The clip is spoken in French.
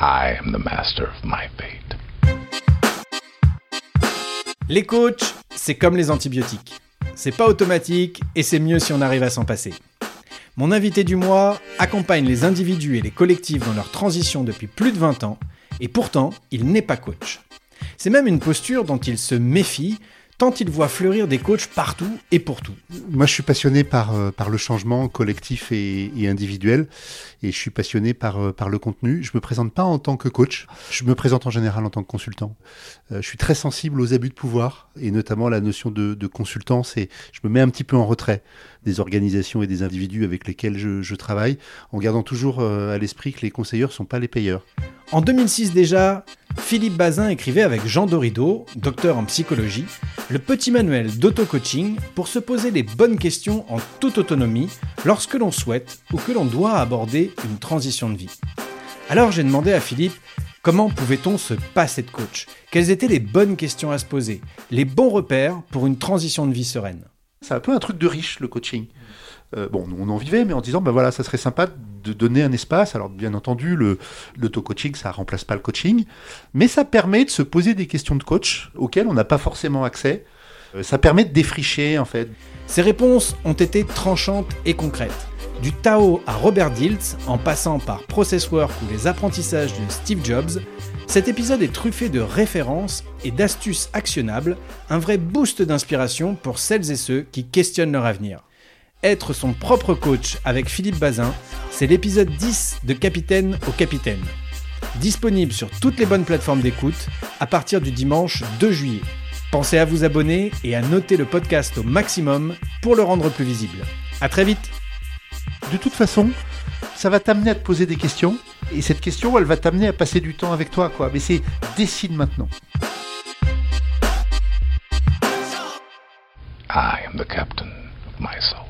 I am the master of my fate. Les coachs, c'est comme les antibiotiques. C'est pas automatique et c'est mieux si on arrive à s'en passer. Mon invité du mois accompagne les individus et les collectifs dans leur transition depuis plus de 20 ans et pourtant, il n'est pas coach. C'est même une posture dont il se méfie tant il voit fleurir des coachs partout et pour tout. Moi, je suis passionné par, euh, par le changement collectif et, individuel, et je suis passionné par, euh, par le contenu. Je me présente pas en tant que coach, je me présente en général en tant que consultant. Euh, je suis très sensible aux abus de pouvoir, et notamment la notion de, de consultance, et je me mets un petit peu en retrait des organisations et des individus avec lesquels je, je travaille, en gardant toujours à l'esprit que les conseilleurs sont pas les payeurs. En 2006 déjà, Philippe Bazin écrivait avec Jean Dorido, docteur en psychologie, le petit manuel d'auto-coaching pour se poser les bonnes questions en toute autonomie lorsque l'on souhaite ou que l'on doit aborder une transition de vie. Alors j'ai demandé à Philippe comment pouvait-on se passer de coach? Quelles étaient les bonnes questions à se poser? Les bons repères pour une transition de vie sereine? C'est un peu un truc de riche le coaching. Euh, bon, on en vivait, mais en disant, ben voilà, ça serait sympa de donner un espace. Alors, bien entendu, le l'auto-coaching, ça remplace pas le coaching, mais ça permet de se poser des questions de coach auxquelles on n'a pas forcément accès. Euh, ça permet de défricher, en fait. Ces réponses ont été tranchantes et concrètes. Du Tao à Robert Diltz, en passant par Process Work ou les apprentissages de Steve Jobs, cet épisode est truffé de références et d'astuces actionnables, un vrai boost d'inspiration pour celles et ceux qui questionnent leur avenir. Être son propre coach avec Philippe Bazin, c'est l'épisode 10 de Capitaine au Capitaine. Disponible sur toutes les bonnes plateformes d'écoute à partir du dimanche 2 juillet. Pensez à vous abonner et à noter le podcast au maximum pour le rendre plus visible. A très vite De toute façon, ça va t'amener à te poser des questions, et cette question, elle va t'amener à passer du temps avec toi, quoi. Mais c'est décide maintenant. I am the captain of my soul.